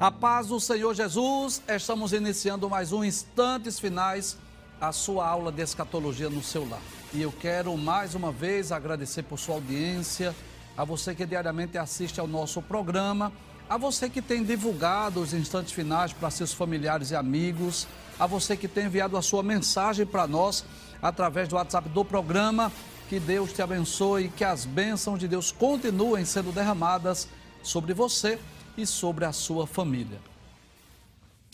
A paz do Senhor Jesus, estamos iniciando mais um Instantes Finais, a sua aula de escatologia no seu lar. E eu quero mais uma vez agradecer por sua audiência, a você que diariamente assiste ao nosso programa, a você que tem divulgado os instantes finais para seus familiares e amigos, a você que tem enviado a sua mensagem para nós através do WhatsApp do programa. Que Deus te abençoe, que as bênçãos de Deus continuem sendo derramadas sobre você e sobre a sua família.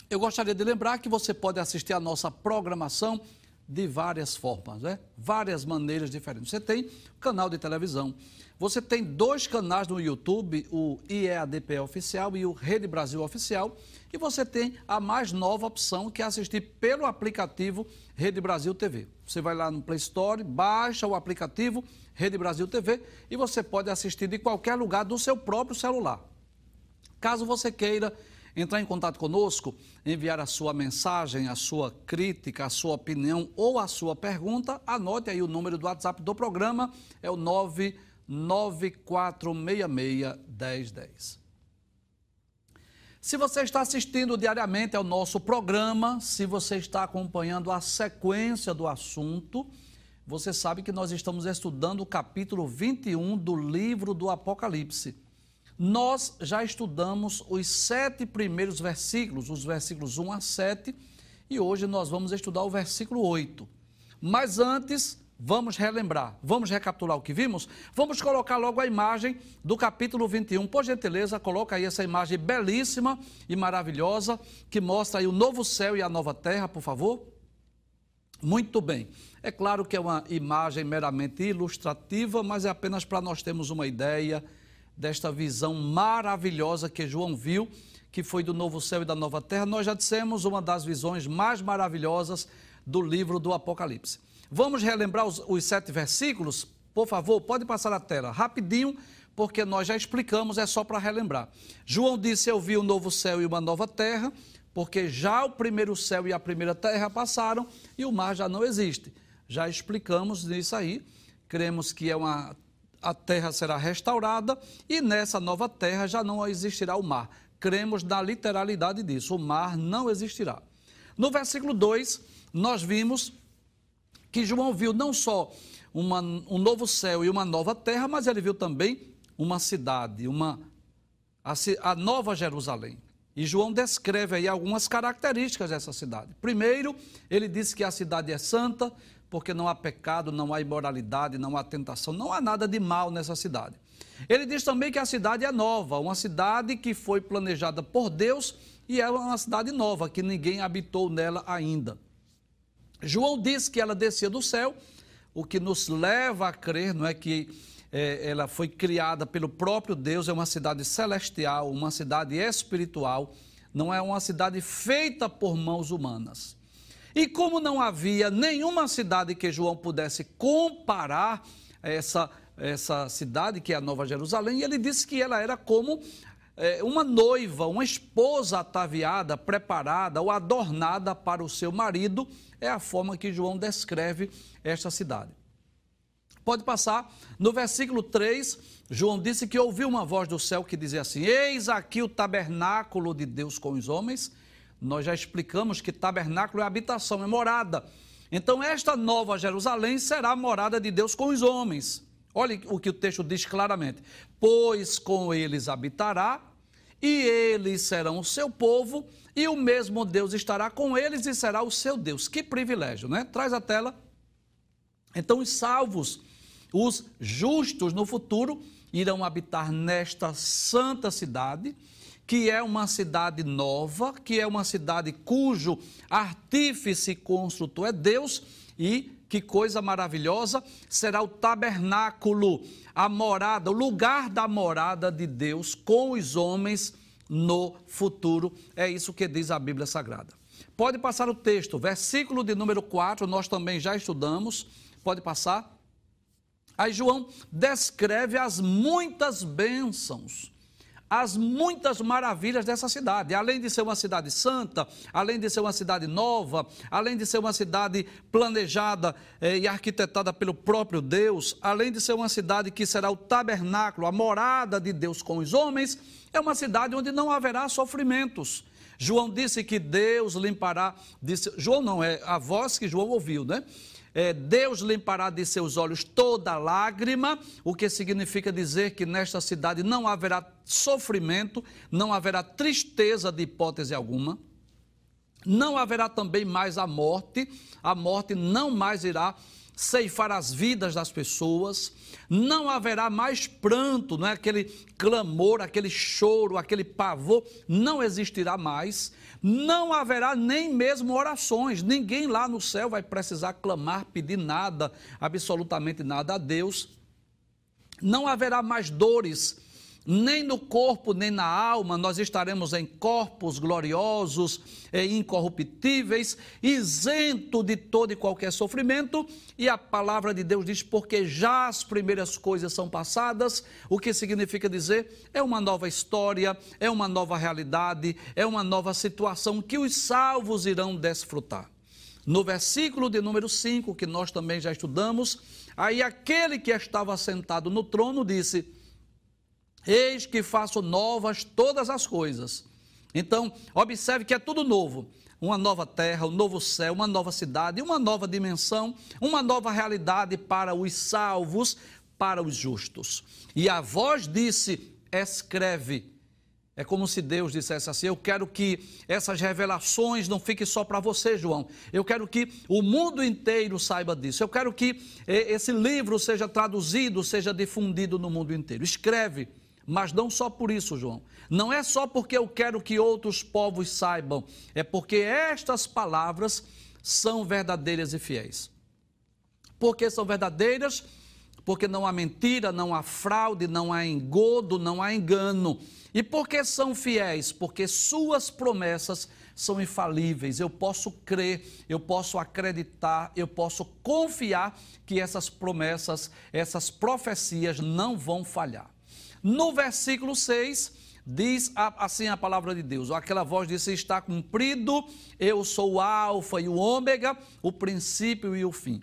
Eu gostaria de lembrar que você pode assistir a nossa programação de várias formas, né? Várias maneiras diferentes. Você tem canal de televisão, você tem dois canais no YouTube, o IEADP Oficial e o Rede Brasil Oficial, e você tem a mais nova opção que é assistir pelo aplicativo Rede Brasil TV. Você vai lá no Play Store, baixa o aplicativo Rede Brasil TV e você pode assistir de qualquer lugar do seu próprio celular. Caso você queira entrar em contato conosco, enviar a sua mensagem, a sua crítica, a sua opinião ou a sua pergunta, anote aí o número do WhatsApp do programa, é o 994661010. Se você está assistindo diariamente ao nosso programa, se você está acompanhando a sequência do assunto, você sabe que nós estamos estudando o capítulo 21 do livro do Apocalipse. Nós já estudamos os sete primeiros versículos, os versículos 1 a 7, e hoje nós vamos estudar o versículo 8. Mas antes, vamos relembrar, vamos recapitular o que vimos? Vamos colocar logo a imagem do capítulo 21. Por gentileza, coloca aí essa imagem belíssima e maravilhosa que mostra aí o novo céu e a nova terra, por favor. Muito bem. É claro que é uma imagem meramente ilustrativa, mas é apenas para nós termos uma ideia desta visão maravilhosa que João viu, que foi do novo céu e da nova terra. Nós já dissemos uma das visões mais maravilhosas do livro do Apocalipse. Vamos relembrar os, os sete versículos? Por favor, pode passar a tela rapidinho, porque nós já explicamos, é só para relembrar. João disse: Eu vi um novo céu e uma nova terra, porque já o primeiro céu e a primeira terra passaram e o mar já não existe. Já explicamos isso aí. Cremos que é uma a terra será restaurada e nessa nova terra já não existirá o mar. Cremos na literalidade disso, o mar não existirá. No versículo 2, nós vimos que João viu não só uma, um novo céu e uma nova terra, mas ele viu também uma cidade, uma, a, a nova Jerusalém. E João descreve aí algumas características dessa cidade. Primeiro, ele disse que a cidade é santa, porque não há pecado, não há imoralidade, não há tentação, não há nada de mal nessa cidade. Ele diz também que a cidade é nova, uma cidade que foi planejada por Deus e é uma cidade nova, que ninguém habitou nela ainda. João diz que ela descia do céu, o que nos leva a crer, não é que é, ela foi criada pelo próprio Deus, é uma cidade celestial, uma cidade espiritual, não é uma cidade feita por mãos humanas. E como não havia nenhuma cidade que João pudesse comparar essa, essa cidade, que é a Nova Jerusalém, ele disse que ela era como é, uma noiva, uma esposa ataviada, preparada ou adornada para o seu marido, é a forma que João descreve esta cidade. Pode passar. No versículo 3, João disse que ouviu uma voz do céu que dizia assim: Eis aqui o tabernáculo de Deus com os homens nós já explicamos que tabernáculo é habitação, é morada. Então, esta nova Jerusalém será a morada de Deus com os homens. Olha o que o texto diz claramente: Pois com eles habitará, e eles serão o seu povo, e o mesmo Deus estará com eles e será o seu Deus. Que privilégio, né? Traz a tela. Então, os salvos, os justos no futuro, irão habitar nesta santa cidade que é uma cidade nova, que é uma cidade cujo artífice construtor é Deus e que coisa maravilhosa, será o tabernáculo, a morada, o lugar da morada de Deus com os homens no futuro. É isso que diz a Bíblia Sagrada. Pode passar o texto, versículo de número 4, nós também já estudamos. Pode passar. Aí João descreve as muitas bênçãos as muitas maravilhas dessa cidade. Além de ser uma cidade santa, além de ser uma cidade nova, além de ser uma cidade planejada eh, e arquitetada pelo próprio Deus, além de ser uma cidade que será o tabernáculo, a morada de Deus com os homens, é uma cidade onde não haverá sofrimentos. João disse que Deus limpará, disse, João não, é a voz que João ouviu, né? É, Deus limpará de seus olhos toda lágrima, o que significa dizer que nesta cidade não haverá sofrimento, não haverá tristeza de hipótese alguma. Não haverá também mais a morte, a morte não mais irá ceifar as vidas das pessoas, não haverá mais pranto, não é aquele clamor, aquele choro, aquele pavor, não existirá mais, não haverá nem mesmo orações, ninguém lá no céu vai precisar clamar, pedir nada, absolutamente nada a Deus. Não haverá mais dores, nem no corpo, nem na alma, nós estaremos em corpos gloriosos e incorruptíveis, isento de todo e qualquer sofrimento, e a palavra de Deus diz: porque já as primeiras coisas são passadas, o que significa dizer é uma nova história, é uma nova realidade, é uma nova situação que os salvos irão desfrutar. No versículo de número 5, que nós também já estudamos, aí aquele que estava sentado no trono disse: Eis que faço novas todas as coisas. Então, observe que é tudo novo. Uma nova terra, um novo céu, uma nova cidade, uma nova dimensão, uma nova realidade para os salvos, para os justos. E a voz disse: Escreve. É como se Deus dissesse assim: Eu quero que essas revelações não fiquem só para você, João. Eu quero que o mundo inteiro saiba disso. Eu quero que eh, esse livro seja traduzido, seja difundido no mundo inteiro. Escreve mas não só por isso, João. Não é só porque eu quero que outros povos saibam, é porque estas palavras são verdadeiras e fiéis. Porque são verdadeiras? Porque não há mentira, não há fraude, não há engodo, não há engano. E porque são fiéis? Porque suas promessas são infalíveis. Eu posso crer, eu posso acreditar, eu posso confiar que essas promessas, essas profecias não vão falhar. No versículo 6, diz assim a palavra de Deus. Aquela voz disse: Está cumprido, eu sou o Alfa e o Ômega, o princípio e o fim.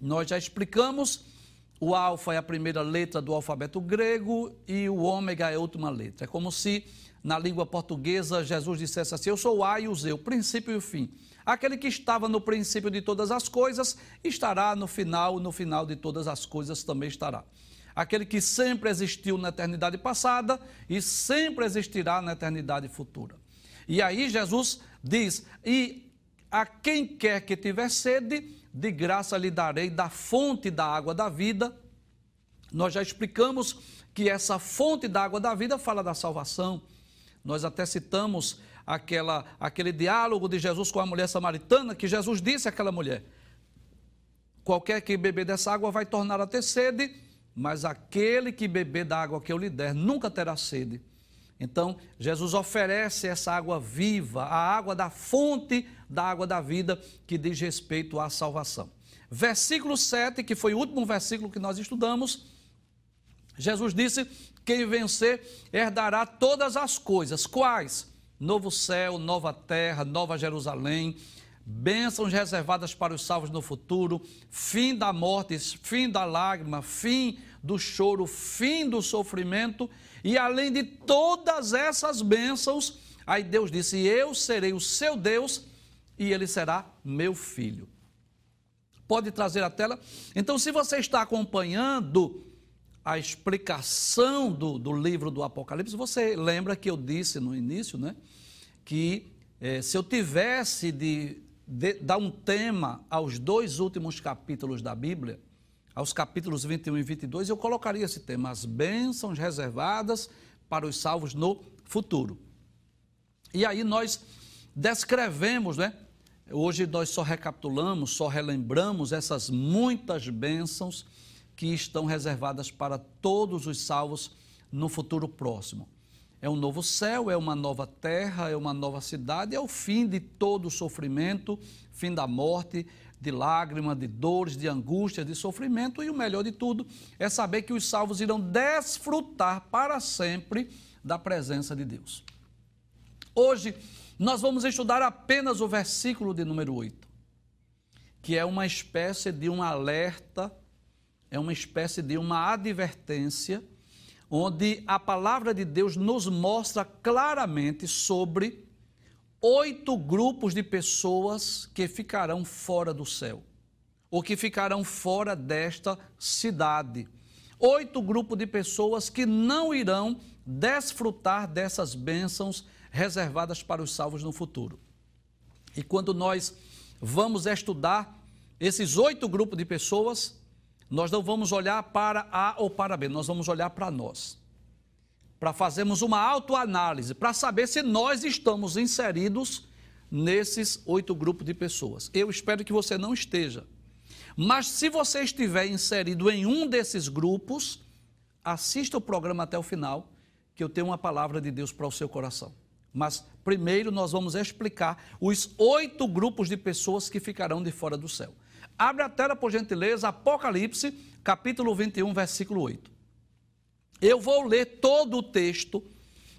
Nós já explicamos. O alfa é a primeira letra do alfabeto grego e o ômega é a última letra. É como se na língua portuguesa Jesus dissesse assim: Eu sou o A e o Z, o princípio e o fim. Aquele que estava no princípio de todas as coisas estará no final, no final de todas as coisas também estará aquele que sempre existiu na eternidade passada e sempre existirá na eternidade futura. E aí Jesus diz: E a quem quer que tiver sede, de graça lhe darei da fonte da água da vida. Nós já explicamos que essa fonte da água da vida fala da salvação. Nós até citamos aquela, aquele diálogo de Jesus com a mulher samaritana, que Jesus disse àquela mulher: Qualquer que beber dessa água vai tornar a ter sede, mas aquele que beber da água que eu lhe der nunca terá sede. Então, Jesus oferece essa água viva, a água da fonte da água da vida, que diz respeito à salvação. Versículo 7, que foi o último versículo que nós estudamos, Jesus disse: Quem vencer herdará todas as coisas. Quais? Novo céu, nova terra, nova Jerusalém, bênçãos reservadas para os salvos no futuro, fim da morte, fim da lágrima, fim do choro, fim do sofrimento, e além de todas essas bênçãos, aí Deus disse: Eu serei o seu Deus e ele será meu filho. Pode trazer a tela? Então, se você está acompanhando a explicação do, do livro do Apocalipse, você lembra que eu disse no início, né? Que eh, se eu tivesse de de, dar um tema aos dois últimos capítulos da Bíblia, aos capítulos 21 e 22, eu colocaria esse tema, as bênçãos reservadas para os salvos no futuro. E aí nós descrevemos, né? Hoje nós só recapitulamos, só relembramos essas muitas bênçãos que estão reservadas para todos os salvos no futuro próximo. É um novo céu, é uma nova terra, é uma nova cidade, é o fim de todo o sofrimento, fim da morte, de lágrimas, de dores, de angústia, de sofrimento, e o melhor de tudo é saber que os salvos irão desfrutar para sempre da presença de Deus. Hoje nós vamos estudar apenas o versículo de número 8, que é uma espécie de um alerta, é uma espécie de uma advertência, onde a palavra de Deus nos mostra claramente sobre oito grupos de pessoas que ficarão fora do céu, ou que ficarão fora desta cidade. Oito grupos de pessoas que não irão desfrutar dessas bênçãos reservadas para os salvos no futuro. E quando nós vamos estudar esses oito grupos de pessoas, nós não vamos olhar para A ou para B, nós vamos olhar para nós para fazermos uma autoanálise, para saber se nós estamos inseridos nesses oito grupos de pessoas. Eu espero que você não esteja. Mas se você estiver inserido em um desses grupos, assista o programa até o final, que eu tenho uma palavra de Deus para o seu coração. Mas primeiro nós vamos explicar os oito grupos de pessoas que ficarão de fora do céu. Abre a tela, por gentileza, Apocalipse, capítulo 21, versículo 8. Eu vou ler todo o texto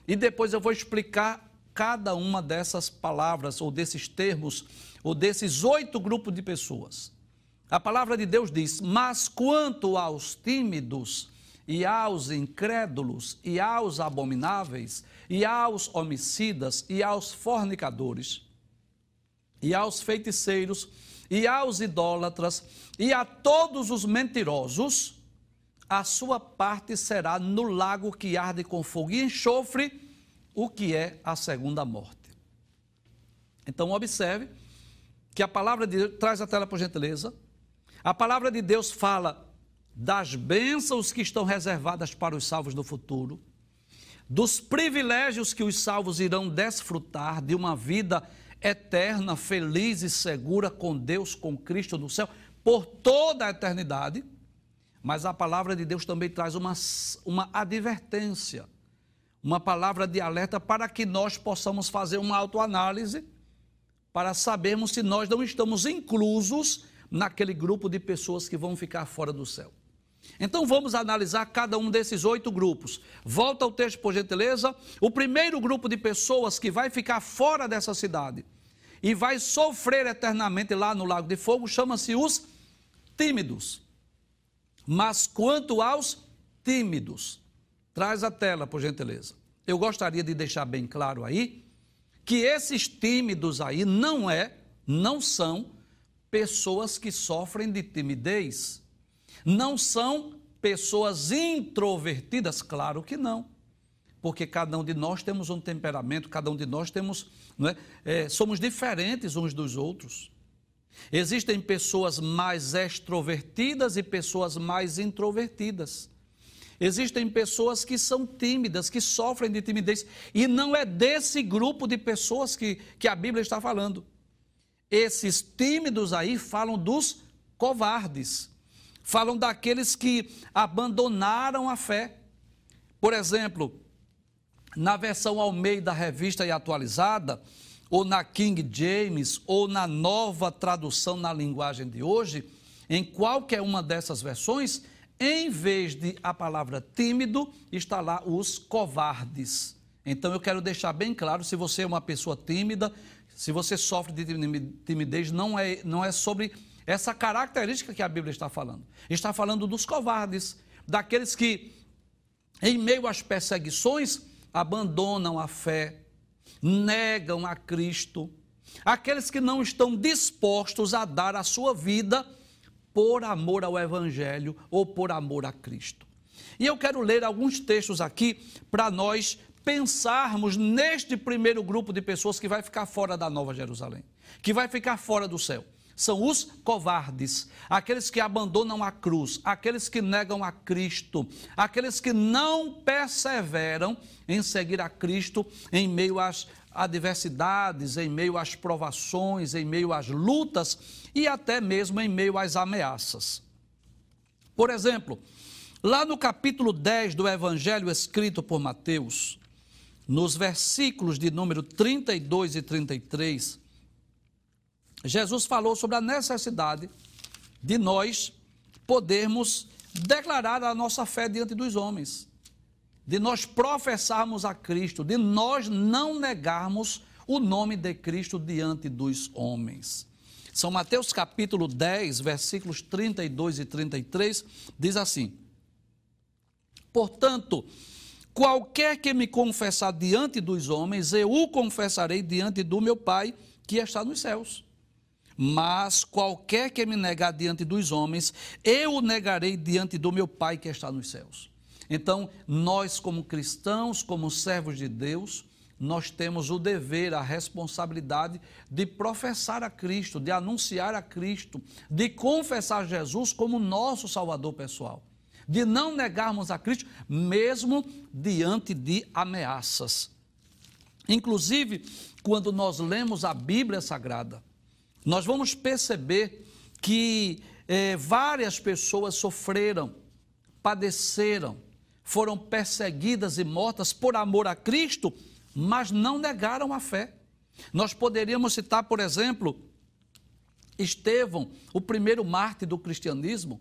e depois eu vou explicar cada uma dessas palavras, ou desses termos, ou desses oito grupos de pessoas. A palavra de Deus diz: Mas quanto aos tímidos, e aos incrédulos, e aos abomináveis, e aos homicidas, e aos fornicadores, e aos feiticeiros, e aos idólatras, e a todos os mentirosos, a sua parte será no lago que arde com fogo e enxofre, o que é a segunda morte. Então, observe que a palavra de Deus, traz a tela por gentileza, a palavra de Deus fala das bênçãos que estão reservadas para os salvos no futuro, dos privilégios que os salvos irão desfrutar de uma vida eterna, feliz e segura com Deus, com Cristo no céu, por toda a eternidade. Mas a palavra de Deus também traz uma, uma advertência, uma palavra de alerta para que nós possamos fazer uma autoanálise, para sabermos se nós não estamos inclusos naquele grupo de pessoas que vão ficar fora do céu. Então vamos analisar cada um desses oito grupos. Volta ao texto, por gentileza. O primeiro grupo de pessoas que vai ficar fora dessa cidade e vai sofrer eternamente lá no Lago de Fogo chama-se os tímidos. Mas quanto aos tímidos, traz a tela, por gentileza. Eu gostaria de deixar bem claro aí que esses tímidos aí não é, não são pessoas que sofrem de timidez. Não são pessoas introvertidas, claro que não. Porque cada um de nós temos um temperamento, cada um de nós temos, não é? É, somos diferentes uns dos outros. Existem pessoas mais extrovertidas e pessoas mais introvertidas. Existem pessoas que são tímidas, que sofrem de timidez. E não é desse grupo de pessoas que, que a Bíblia está falando. Esses tímidos aí falam dos covardes. Falam daqueles que abandonaram a fé. Por exemplo, na versão Almeida Revista e Atualizada, ou na King James, ou na nova tradução na linguagem de hoje, em qualquer uma dessas versões, em vez de a palavra tímido, está lá os covardes. Então eu quero deixar bem claro: se você é uma pessoa tímida, se você sofre de timidez, não é, não é sobre essa característica que a Bíblia está falando. Está falando dos covardes, daqueles que, em meio às perseguições, abandonam a fé, negam a Cristo, aqueles que não estão dispostos a dar a sua vida por amor ao Evangelho ou por amor a Cristo. E eu quero ler alguns textos aqui para nós pensarmos neste primeiro grupo de pessoas que vai ficar fora da Nova Jerusalém, que vai ficar fora do céu são os covardes, aqueles que abandonam a cruz, aqueles que negam a Cristo, aqueles que não perseveram em seguir a Cristo em meio às adversidades, em meio às provações, em meio às lutas e até mesmo em meio às ameaças. Por exemplo, lá no capítulo 10 do Evangelho escrito por Mateus, nos versículos de número 32 e 33, Jesus falou sobre a necessidade de nós podermos declarar a nossa fé diante dos homens, de nós professarmos a Cristo, de nós não negarmos o nome de Cristo diante dos homens. São Mateus capítulo 10, versículos 32 e 33, diz assim: Portanto, qualquer que me confessar diante dos homens, eu o confessarei diante do meu Pai que está nos céus. Mas qualquer que me negar diante dos homens, eu o negarei diante do meu Pai que está nos céus. Então, nós, como cristãos, como servos de Deus, nós temos o dever, a responsabilidade de professar a Cristo, de anunciar a Cristo, de confessar Jesus como nosso Salvador pessoal, de não negarmos a Cristo, mesmo diante de ameaças. Inclusive, quando nós lemos a Bíblia Sagrada, nós vamos perceber que eh, várias pessoas sofreram, padeceram, foram perseguidas e mortas por amor a Cristo mas não negaram a fé. Nós poderíamos citar, por exemplo, Estevão, o primeiro mártir do cristianismo.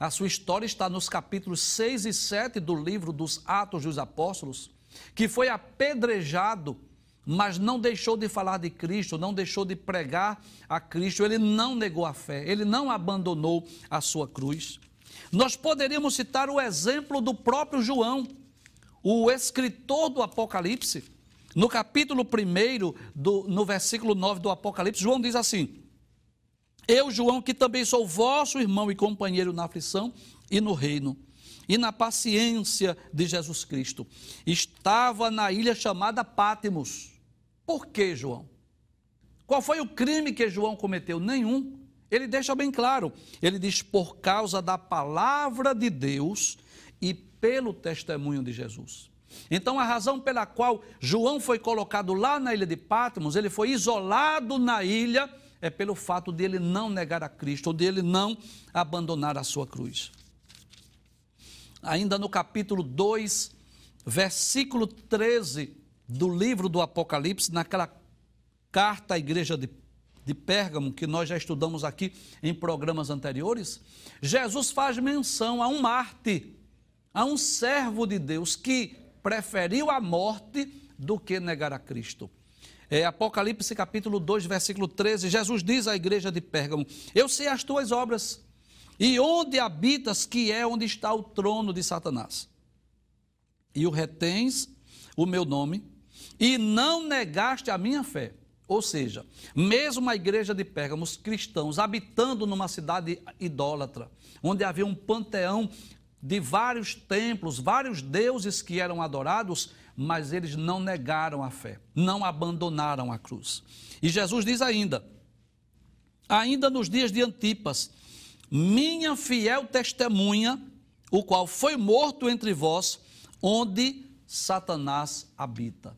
A sua história está nos capítulos 6 e 7 do livro dos Atos dos Apóstolos, que foi apedrejado, mas não deixou de falar de Cristo, não deixou de pregar a Cristo, ele não negou a fé, ele não abandonou a sua cruz. Nós poderíamos citar o exemplo do próprio João, o escritor do Apocalipse, no capítulo 1, do, no versículo 9 do Apocalipse, João diz assim: Eu, João, que também sou vosso irmão e companheiro na aflição e no reino, e na paciência de Jesus Cristo, estava na ilha chamada Pátimos. Por que, João? Qual foi o crime que João cometeu? Nenhum. Ele deixa bem claro. Ele diz: por causa da palavra de Deus e pelo testemunho de Jesus. Então, a razão pela qual João foi colocado lá na ilha de Patmos, ele foi isolado na ilha, é pelo fato de ele não negar a Cristo, ou de ele não abandonar a sua cruz. Ainda no capítulo 2, versículo 13 do livro do Apocalipse, naquela carta à igreja de, de Pérgamo, que nós já estudamos aqui em programas anteriores, Jesus faz menção a um Marte, a um servo de Deus que preferiu a morte do que negar a Cristo. É, Apocalipse capítulo 2, versículo 13, Jesus diz à igreja de Pérgamo: Eu sei as tuas obras, e onde habitas, que é onde está o trono de Satanás. E o retens o meu nome, e não negaste a minha fé. Ou seja, mesmo a igreja de Pérgamo, os cristãos habitando numa cidade idólatra, onde havia um panteão de vários templos, vários deuses que eram adorados, mas eles não negaram a fé, não abandonaram a cruz. E Jesus diz ainda: ainda nos dias de Antipas, minha fiel testemunha, o qual foi morto entre vós, onde Satanás habita.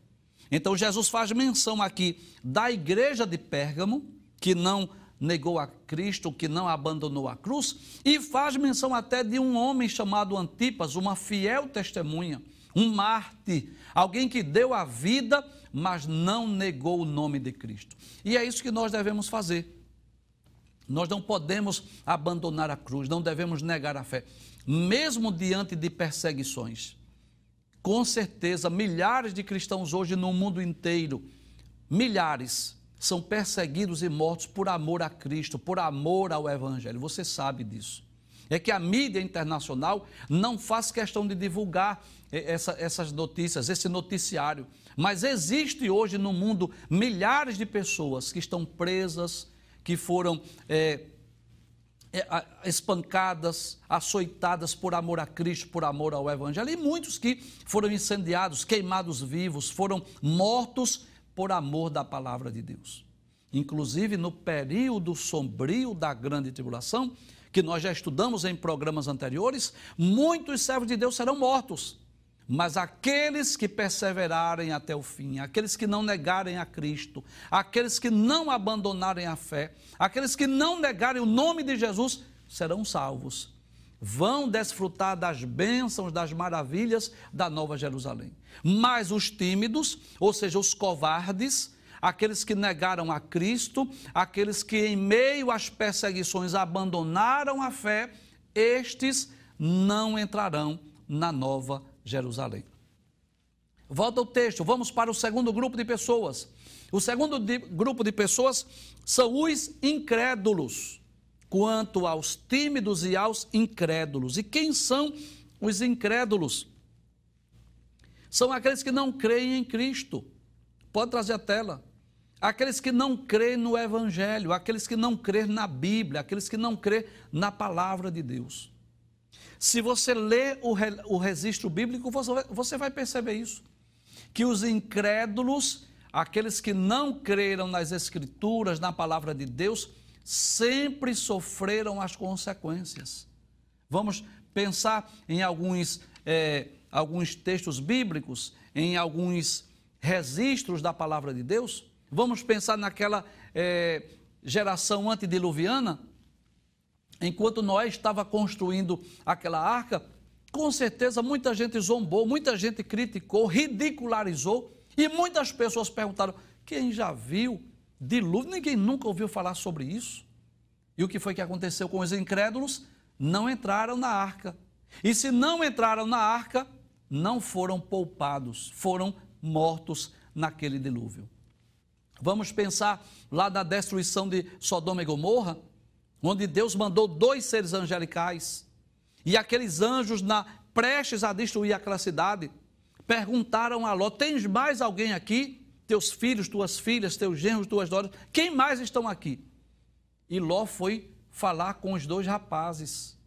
Então Jesus faz menção aqui da igreja de Pérgamo, que não negou a Cristo, que não abandonou a cruz, e faz menção até de um homem chamado Antipas, uma fiel testemunha, um mártir, alguém que deu a vida, mas não negou o nome de Cristo. E é isso que nós devemos fazer. Nós não podemos abandonar a cruz, não devemos negar a fé, mesmo diante de perseguições. Com certeza, milhares de cristãos hoje no mundo inteiro, milhares, são perseguidos e mortos por amor a Cristo, por amor ao Evangelho. Você sabe disso. É que a mídia internacional não faz questão de divulgar eh, essa, essas notícias, esse noticiário. Mas existe hoje no mundo milhares de pessoas que estão presas, que foram é, espancadas, açoitadas por amor a Cristo, por amor ao Evangelho, e muitos que foram incendiados, queimados vivos, foram mortos por amor da palavra de Deus. Inclusive no período sombrio da grande tribulação, que nós já estudamos em programas anteriores, muitos servos de Deus serão mortos. Mas aqueles que perseverarem até o fim, aqueles que não negarem a Cristo, aqueles que não abandonarem a fé, aqueles que não negarem o nome de Jesus, serão salvos. vão desfrutar das bênçãos, das maravilhas da Nova Jerusalém. Mas os tímidos, ou seja, os covardes, aqueles que negaram a Cristo, aqueles que em meio às perseguições abandonaram a fé, estes não entrarão na Nova Jerusalém. Volta o texto, vamos para o segundo grupo de pessoas. O segundo de, grupo de pessoas são os incrédulos, quanto aos tímidos e aos incrédulos. E quem são os incrédulos? São aqueles que não creem em Cristo. Pode trazer a tela. Aqueles que não creem no Evangelho, aqueles que não creem na Bíblia, aqueles que não creem na palavra de Deus. Se você lê o, re, o registro bíblico, você vai, você vai perceber isso. Que os incrédulos, aqueles que não creram nas Escrituras, na palavra de Deus, sempre sofreram as consequências. Vamos pensar em alguns, é, alguns textos bíblicos, em alguns registros da palavra de Deus. Vamos pensar naquela é, geração antediluviana, enquanto Noé estava construindo aquela arca, com certeza muita gente zombou, muita gente criticou, ridicularizou, e muitas pessoas perguntaram: quem já viu dilúvio? Ninguém nunca ouviu falar sobre isso. E o que foi que aconteceu com os incrédulos? Não entraram na arca. E se não entraram na arca, não foram poupados, foram mortos naquele dilúvio. Vamos pensar lá na destruição de Sodoma e Gomorra, onde Deus mandou dois seres angelicais, e aqueles anjos, na, prestes a destruir aquela cidade, perguntaram a Ló: Tens mais alguém aqui? Teus filhos, tuas filhas, teus genros, tuas noras, quem mais estão aqui? E Ló foi falar com os dois rapazes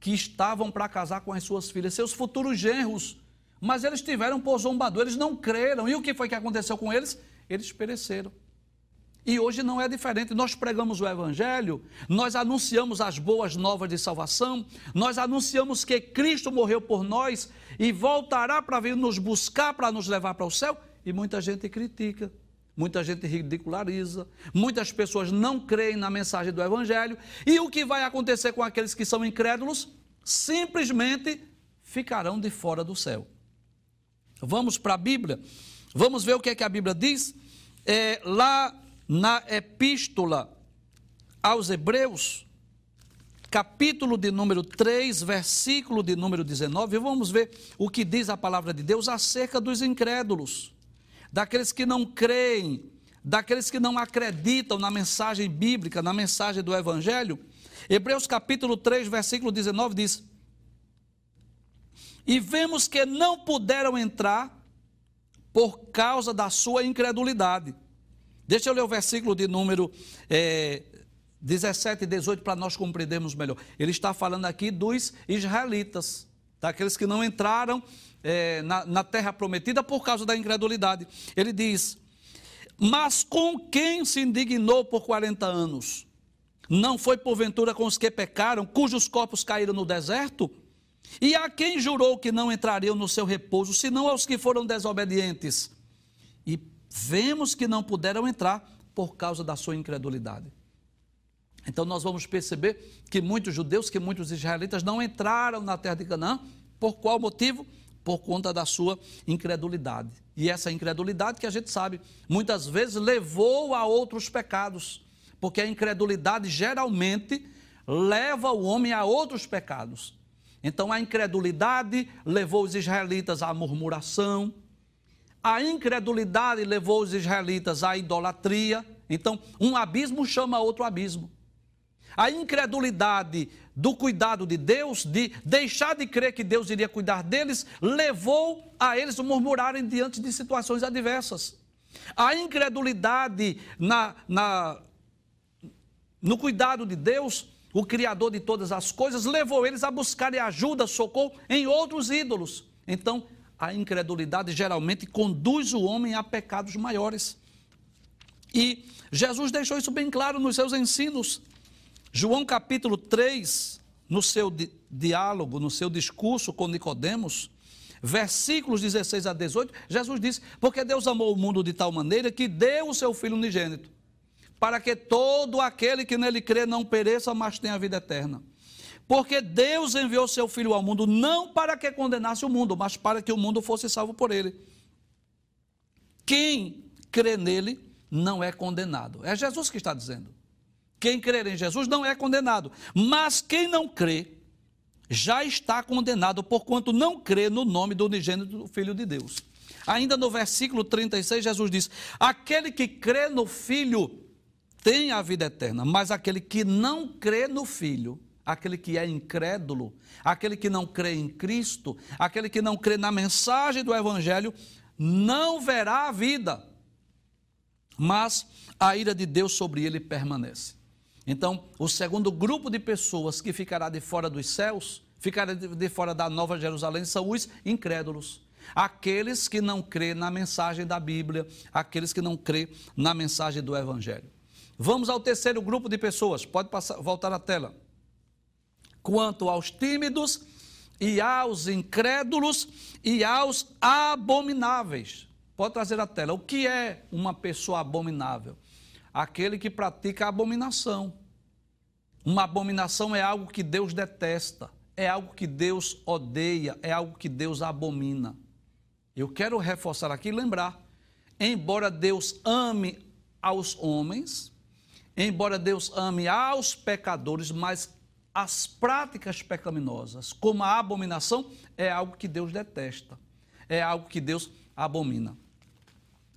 que estavam para casar com as suas filhas, seus futuros genros. Mas eles tiveram por zombador, eles não creram. E o que foi que aconteceu com eles? Eles pereceram. E hoje não é diferente. Nós pregamos o Evangelho, nós anunciamos as boas novas de salvação, nós anunciamos que Cristo morreu por nós e voltará para vir nos buscar para nos levar para o céu. E muita gente critica, muita gente ridiculariza, muitas pessoas não creem na mensagem do Evangelho. E o que vai acontecer com aqueles que são incrédulos? Simplesmente ficarão de fora do céu. Vamos para a Bíblia, vamos ver o que é que a Bíblia diz. É, lá na epístola aos Hebreus, capítulo de número 3, versículo de número 19, vamos ver o que diz a palavra de Deus acerca dos incrédulos, daqueles que não creem, daqueles que não acreditam na mensagem bíblica, na mensagem do Evangelho. Hebreus capítulo 3, versículo 19 diz: E vemos que não puderam entrar por causa da sua incredulidade. Deixa eu ler o versículo de número é, 17 e 18 para nós compreendermos melhor. Ele está falando aqui dos israelitas, daqueles que não entraram é, na, na terra prometida por causa da incredulidade. Ele diz: Mas com quem se indignou por 40 anos? Não foi porventura com os que pecaram, cujos corpos caíram no deserto? E a quem jurou que não entrariam no seu repouso, senão aos que foram desobedientes? E vemos que não puderam entrar por causa da sua incredulidade. Então nós vamos perceber que muitos judeus, que muitos israelitas não entraram na terra de Canaã, por qual motivo? Por conta da sua incredulidade. E essa incredulidade que a gente sabe, muitas vezes levou a outros pecados, porque a incredulidade geralmente leva o homem a outros pecados. Então a incredulidade levou os israelitas à murmuração, a incredulidade levou os israelitas à idolatria. Então, um abismo chama outro abismo. A incredulidade do cuidado de Deus, de deixar de crer que Deus iria cuidar deles, levou a eles murmurarem diante de situações adversas. A incredulidade na, na, no cuidado de Deus, o Criador de todas as coisas, levou eles a buscarem ajuda, socorro em outros ídolos. Então, a incredulidade geralmente conduz o homem a pecados maiores. E Jesus deixou isso bem claro nos seus ensinos. João capítulo 3, no seu di diálogo, no seu discurso com Nicodemos, versículos 16 a 18, Jesus disse: "Porque Deus amou o mundo de tal maneira que deu o seu filho unigênito, para que todo aquele que nele crê não pereça, mas tenha a vida eterna." Porque Deus enviou seu Filho ao mundo não para que condenasse o mundo, mas para que o mundo fosse salvo por ele. Quem crê nele não é condenado. É Jesus que está dizendo. Quem crer em Jesus não é condenado. Mas quem não crê já está condenado, porquanto não crê no nome do unigênito Filho de Deus. Ainda no versículo 36, Jesus diz: Aquele que crê no Filho tem a vida eterna, mas aquele que não crê no Filho, aquele que é incrédulo, aquele que não crê em Cristo, aquele que não crê na mensagem do Evangelho, não verá a vida, mas a ira de Deus sobre ele permanece. Então, o segundo grupo de pessoas que ficará de fora dos céus, ficará de fora da Nova Jerusalém, são os incrédulos. Aqueles que não crê na mensagem da Bíblia, aqueles que não crê na mensagem do Evangelho. Vamos ao terceiro grupo de pessoas. Pode passar, voltar a tela. Quanto aos tímidos e aos incrédulos e aos abomináveis. Pode trazer a tela. O que é uma pessoa abominável? Aquele que pratica abominação. Uma abominação é algo que Deus detesta, é algo que Deus odeia, é algo que Deus abomina. Eu quero reforçar aqui e lembrar: embora Deus ame aos homens, embora Deus ame aos pecadores, mas as práticas pecaminosas, como a abominação, é algo que Deus detesta, é algo que Deus abomina.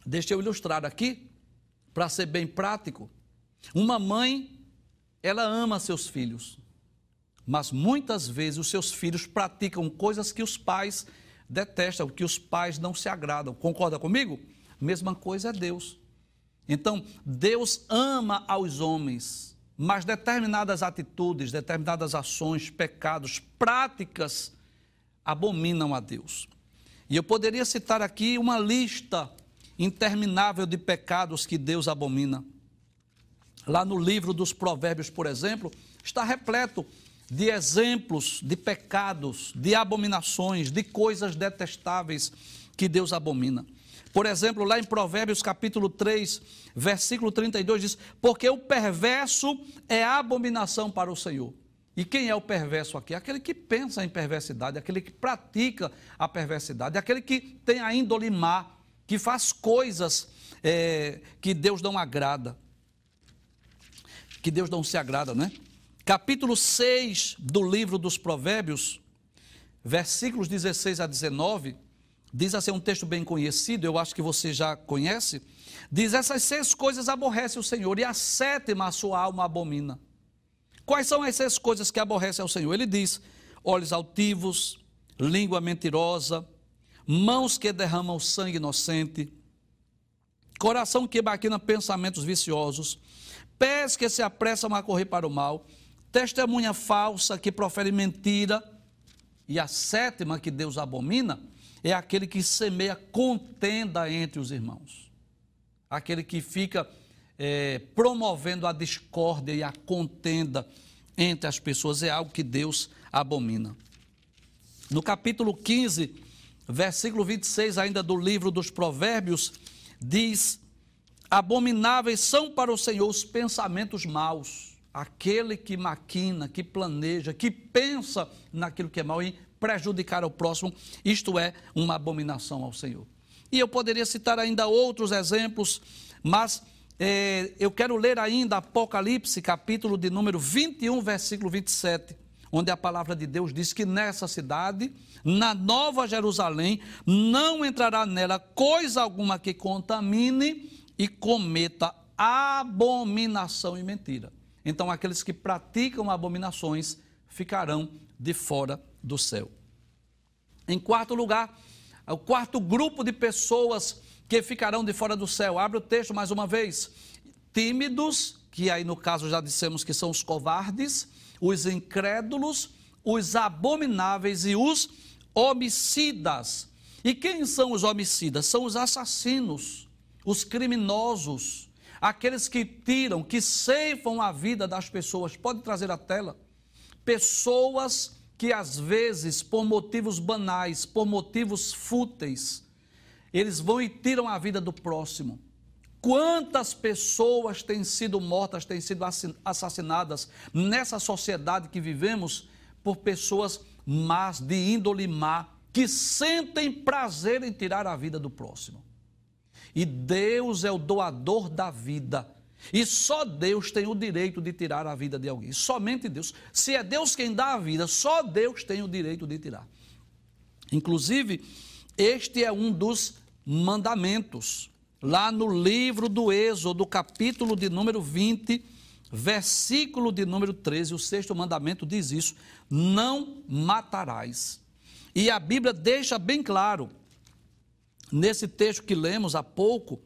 Deixa eu ilustrar aqui, para ser bem prático. Uma mãe, ela ama seus filhos, mas muitas vezes os seus filhos praticam coisas que os pais detestam, que os pais não se agradam. Concorda comigo? Mesma coisa é Deus. Então, Deus ama aos homens, mas determinadas atitudes, determinadas ações, pecados, práticas abominam a Deus. E eu poderia citar aqui uma lista interminável de pecados que Deus abomina. Lá no livro dos Provérbios, por exemplo, está repleto de exemplos de pecados, de abominações, de coisas detestáveis que Deus abomina. Por exemplo, lá em Provérbios capítulo 3, versículo 32 diz: "Porque o perverso é abominação para o Senhor". E quem é o perverso aqui? Aquele que pensa em perversidade, aquele que pratica a perversidade, aquele que tem a índole má, que faz coisas é, que Deus não agrada. Que Deus não se agrada, né? Capítulo 6 do livro dos Provérbios, versículos 16 a 19, diz assim, um texto bem conhecido, eu acho que você já conhece. Diz: Essas seis coisas aborrece o Senhor, e a sétima a sua alma abomina. Quais são as seis coisas que aborrece ao Senhor? Ele diz: olhos altivos, língua mentirosa, mãos que derramam sangue inocente, coração que maquina pensamentos viciosos, pés que se apressam a correr para o mal, testemunha falsa que profere mentira, e a sétima que Deus abomina é aquele que semeia contenda entre os irmãos, aquele que fica é, promovendo a discórdia e a contenda entre as pessoas, é algo que Deus abomina. No capítulo 15 versículo 26 ainda do livro dos Provérbios, diz: Abomináveis são para o Senhor os pensamentos maus, aquele que maquina, que planeja, que pensa naquilo que é mal e prejudicar o próximo, isto é uma abominação ao Senhor. E eu poderia citar ainda outros exemplos, mas é, eu quero ler ainda Apocalipse, capítulo de número 21, versículo 27, onde a palavra de Deus diz que nessa cidade na Nova Jerusalém, não entrará nela coisa alguma que contamine e cometa abominação e mentira. Então, aqueles que praticam abominações ficarão de fora do céu. Em quarto lugar, o quarto grupo de pessoas que ficarão de fora do céu. Abre o texto mais uma vez. Tímidos, que aí no caso já dissemos que são os covardes, os incrédulos, os abomináveis e os homicidas. E quem são os homicidas? São os assassinos, os criminosos, aqueles que tiram, que ceifam a vida das pessoas. Pode trazer a tela. Pessoas que às vezes, por motivos banais, por motivos fúteis, eles vão e tiram a vida do próximo. Quantas pessoas têm sido mortas, têm sido assassinadas nessa sociedade que vivemos por pessoas más, de índole má, que sentem prazer em tirar a vida do próximo. E Deus é o doador da vida. E só Deus tem o direito de tirar a vida de alguém. Somente Deus. Se é Deus quem dá a vida, só Deus tem o direito de tirar. Inclusive, este é um dos mandamentos. Lá no livro do Êxodo, capítulo de número 20, versículo de número 13, o sexto mandamento diz isso: não matarás. E a Bíblia deixa bem claro, nesse texto que lemos há pouco,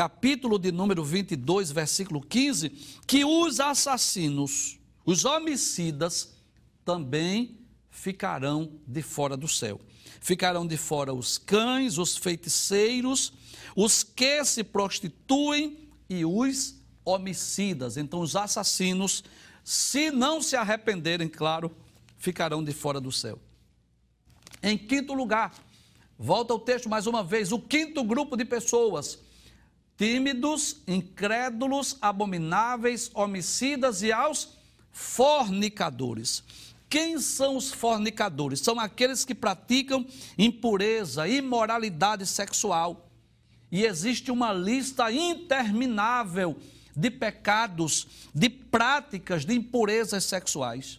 capítulo de número 22, versículo 15, que os assassinos, os homicidas, também ficarão de fora do céu. Ficarão de fora os cães, os feiticeiros, os que se prostituem e os homicidas. Então, os assassinos, se não se arrependerem, claro, ficarão de fora do céu. Em quinto lugar, volta ao texto mais uma vez, o quinto grupo de pessoas tímidos, incrédulos, abomináveis, homicidas e aos fornicadores. Quem são os fornicadores? São aqueles que praticam impureza, imoralidade sexual. E existe uma lista interminável de pecados, de práticas de impurezas sexuais.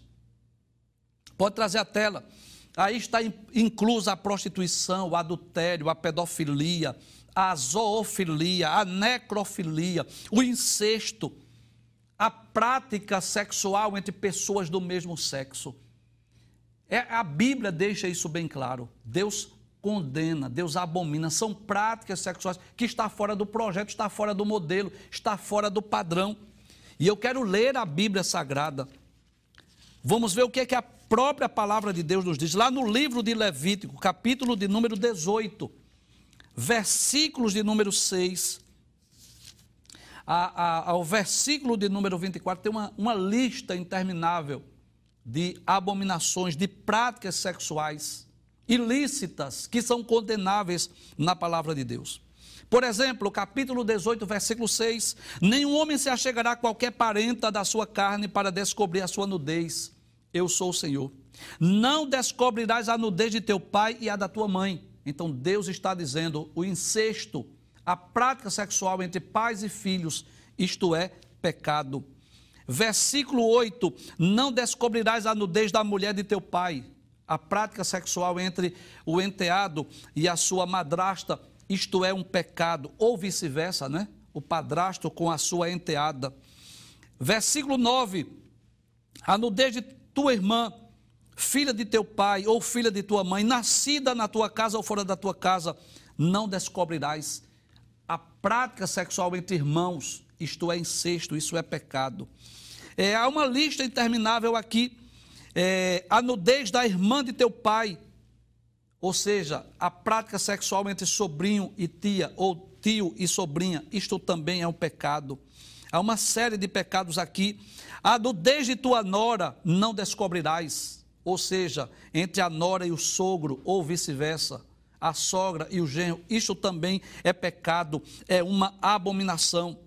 Pode trazer a tela. Aí está inclusa a prostituição, o adultério, a pedofilia, a zoofilia, a necrofilia, o incesto, a prática sexual entre pessoas do mesmo sexo. É, a Bíblia deixa isso bem claro. Deus condena, Deus abomina. São práticas sexuais que está fora do projeto, está fora do modelo, está fora do padrão. E eu quero ler a Bíblia Sagrada. Vamos ver o que é que a própria palavra de Deus nos diz. Lá no livro de Levítico, capítulo de número 18 versículos de número 6 a, a, ao versículo de número 24, tem uma, uma lista interminável de abominações, de práticas sexuais ilícitas que são condenáveis na palavra de Deus. Por exemplo, capítulo 18, versículo 6: Nenhum homem se achegará a qualquer parenta da sua carne para descobrir a sua nudez. Eu sou o Senhor. Não descobrirás a nudez de teu pai e a da tua mãe então Deus está dizendo o incesto, a prática sexual entre pais e filhos, isto é pecado. Versículo 8: Não descobrirás a nudez da mulher de teu pai. A prática sexual entre o enteado e a sua madrasta, isto é um pecado, ou vice-versa, né? O padrasto com a sua enteada. Versículo 9: A nudez de tua irmã filha de teu pai ou filha de tua mãe, nascida na tua casa ou fora da tua casa, não descobrirás a prática sexual entre irmãos, isto é incesto, isso é pecado. É, há uma lista interminável aqui, é, a nudez da irmã de teu pai, ou seja, a prática sexual entre sobrinho e tia, ou tio e sobrinha, isto também é um pecado. Há uma série de pecados aqui. A nudez de tua nora não descobrirás ou seja, entre a nora e o sogro, ou vice-versa, a sogra e o genro, isso também é pecado, é uma abominação.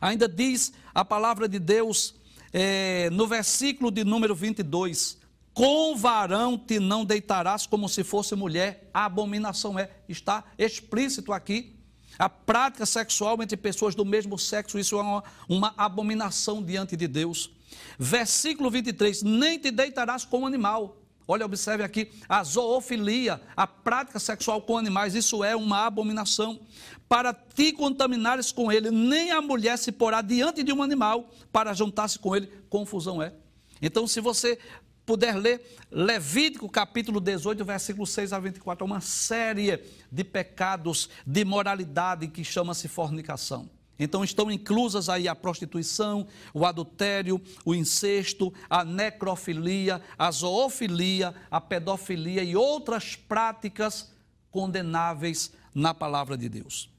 Ainda diz a palavra de Deus é, no versículo de número 22: Com varão te não deitarás como se fosse mulher, a abominação é, está explícito aqui. A prática sexual entre pessoas do mesmo sexo, isso é uma, uma abominação diante de Deus. Versículo 23: Nem te deitarás com animal. Olha, observe aqui, a zoofilia, a prática sexual com animais, isso é uma abominação. Para te contaminares com ele, nem a mulher se porá diante de um animal para juntar-se com ele, confusão é. Então, se você puder ler Levítico capítulo 18, versículo 6 a 24, é uma série de pecados de moralidade que chama-se fornicação. Então estão inclusas aí a prostituição, o adultério, o incesto, a necrofilia, a zoofilia, a pedofilia e outras práticas condenáveis na palavra de Deus.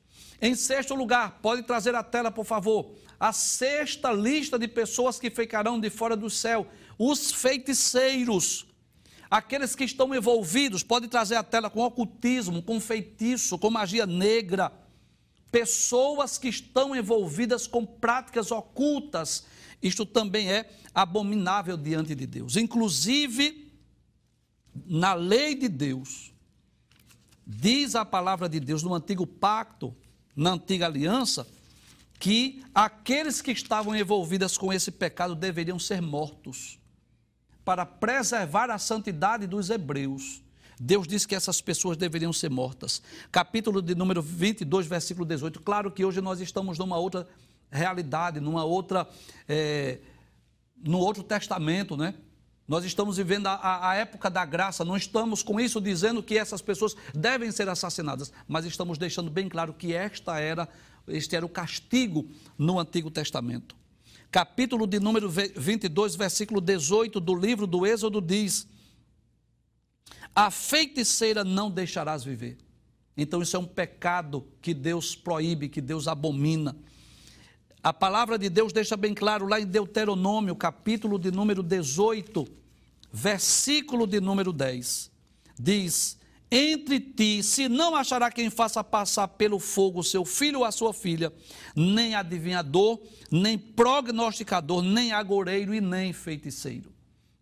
Em sexto lugar, pode trazer a tela, por favor, a sexta lista de pessoas que ficarão de fora do céu, os feiticeiros. Aqueles que estão envolvidos, pode trazer a tela com ocultismo, com feitiço, com magia negra pessoas que estão envolvidas com práticas ocultas. Isto também é abominável diante de Deus. Inclusive, na lei de Deus, diz a palavra de Deus no antigo pacto, na antiga aliança, que aqueles que estavam envolvidos com esse pecado deveriam ser mortos para preservar a santidade dos hebreus. Deus disse que essas pessoas deveriam ser mortas. Capítulo de número 22, versículo 18. Claro que hoje nós estamos numa outra realidade, numa outra, é, no outro testamento, né? Nós estamos vivendo a, a, época da graça, não estamos com isso dizendo que essas pessoas devem ser assassinadas, mas estamos deixando bem claro que esta era, este era o castigo no Antigo Testamento. Capítulo de número 22, versículo 18 do livro do Êxodo diz: A feiticeira não deixarás viver. Então, isso é um pecado que Deus proíbe, que Deus abomina. A palavra de Deus deixa bem claro lá em Deuteronômio, capítulo de número 18, versículo de número 10. Diz: Entre ti, se não achará quem faça passar pelo fogo seu filho ou a sua filha, nem adivinhador, nem prognosticador, nem agoreiro e nem feiticeiro.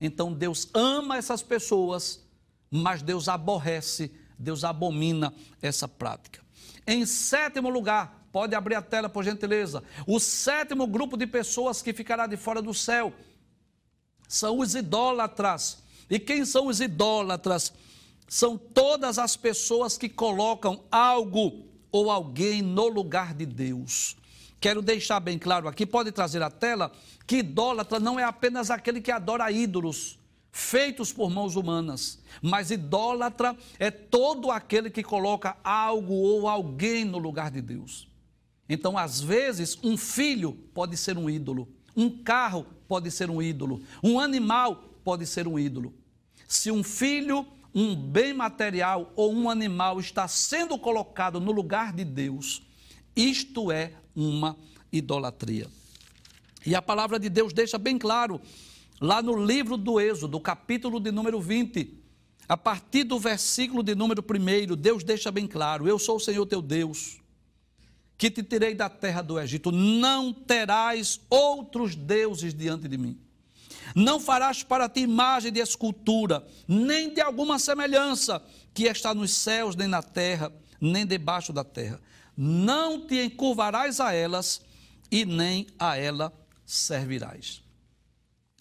Então Deus ama essas pessoas, mas Deus aborrece, Deus abomina essa prática. Em sétimo lugar, Pode abrir a tela, por gentileza. O sétimo grupo de pessoas que ficará de fora do céu são os idólatras. E quem são os idólatras? São todas as pessoas que colocam algo ou alguém no lugar de Deus. Quero deixar bem claro aqui, pode trazer a tela, que idólatra não é apenas aquele que adora ídolos feitos por mãos humanas, mas idólatra é todo aquele que coloca algo ou alguém no lugar de Deus. Então, às vezes, um filho pode ser um ídolo, um carro pode ser um ídolo, um animal pode ser um ídolo. Se um filho, um bem material ou um animal está sendo colocado no lugar de Deus, isto é uma idolatria. E a palavra de Deus deixa bem claro, lá no livro do Êxodo, capítulo de número 20, a partir do versículo de número 1, Deus deixa bem claro: Eu sou o Senhor teu Deus que te tirei da terra do Egito, não terás outros deuses diante de mim. Não farás para ti imagem de escultura, nem de alguma semelhança que está nos céus, nem na terra, nem debaixo da terra. Não te encurvarás a elas e nem a ela servirás.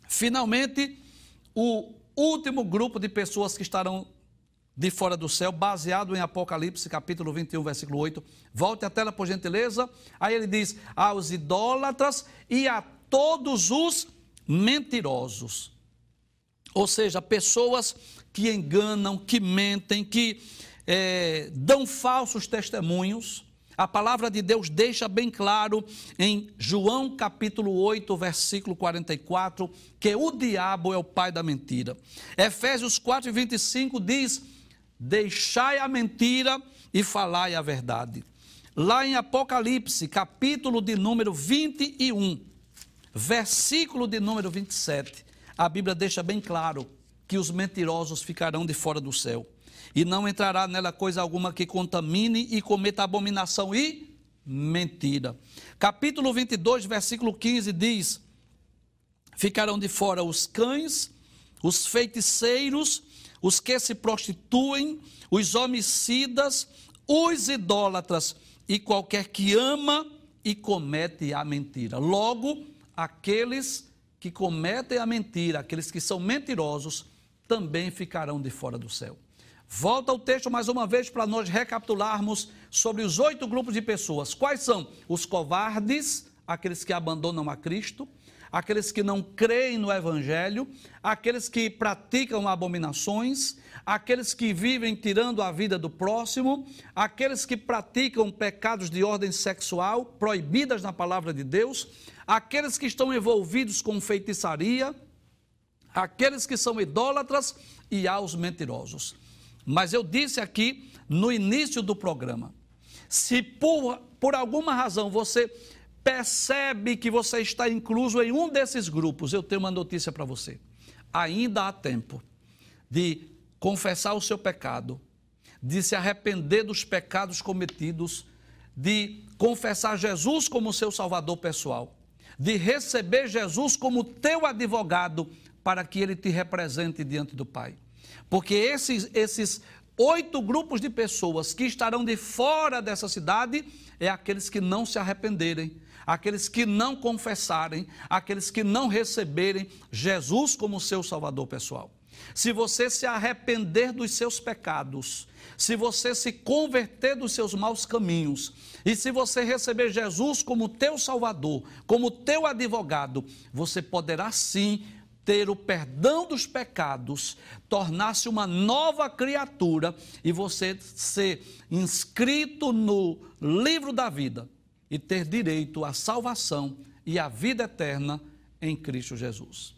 Finalmente, o último grupo de pessoas que estarão de fora do céu, baseado em Apocalipse, capítulo 21, versículo 8. Volte a tela, por gentileza. Aí ele diz: aos idólatras e a todos os mentirosos. Ou seja, pessoas que enganam, que mentem, que é, dão falsos testemunhos. A palavra de Deus deixa bem claro em João capítulo 8, versículo 44, que o diabo é o pai da mentira. Efésios 4, 25 diz Deixai a mentira e falai a verdade. Lá em Apocalipse, capítulo de número 21, versículo de número 27, a Bíblia deixa bem claro que os mentirosos ficarão de fora do céu. E não entrará nela coisa alguma que contamine e cometa abominação e mentira. Capítulo 22, versículo 15 diz: Ficarão de fora os cães, os feiticeiros, os que se prostituem, os homicidas, os idólatras e qualquer que ama e comete a mentira. Logo, aqueles que cometem a mentira, aqueles que são mentirosos, também ficarão de fora do céu. Volta ao texto mais uma vez para nós recapitularmos sobre os oito grupos de pessoas. Quais são? Os covardes, aqueles que abandonam a Cristo aqueles que não creem no Evangelho, aqueles que praticam abominações, aqueles que vivem tirando a vida do próximo, aqueles que praticam pecados de ordem sexual proibidas na palavra de Deus, aqueles que estão envolvidos com feitiçaria, aqueles que são idólatras e aos mentirosos. Mas eu disse aqui no início do programa: se por, por alguma razão você percebe que você está incluso em um desses grupos, eu tenho uma notícia para você. Ainda há tempo de confessar o seu pecado, de se arrepender dos pecados cometidos, de confessar Jesus como seu salvador pessoal, de receber Jesus como teu advogado para que ele te represente diante do Pai. Porque esses, esses oito grupos de pessoas que estarão de fora dessa cidade é aqueles que não se arrependerem, aqueles que não confessarem, aqueles que não receberem Jesus como seu salvador pessoal. Se você se arrepender dos seus pecados, se você se converter dos seus maus caminhos, e se você receber Jesus como teu salvador, como teu advogado, você poderá sim ter o perdão dos pecados, tornar-se uma nova criatura e você ser inscrito no livro da vida e ter direito à salvação e à vida eterna em Cristo Jesus.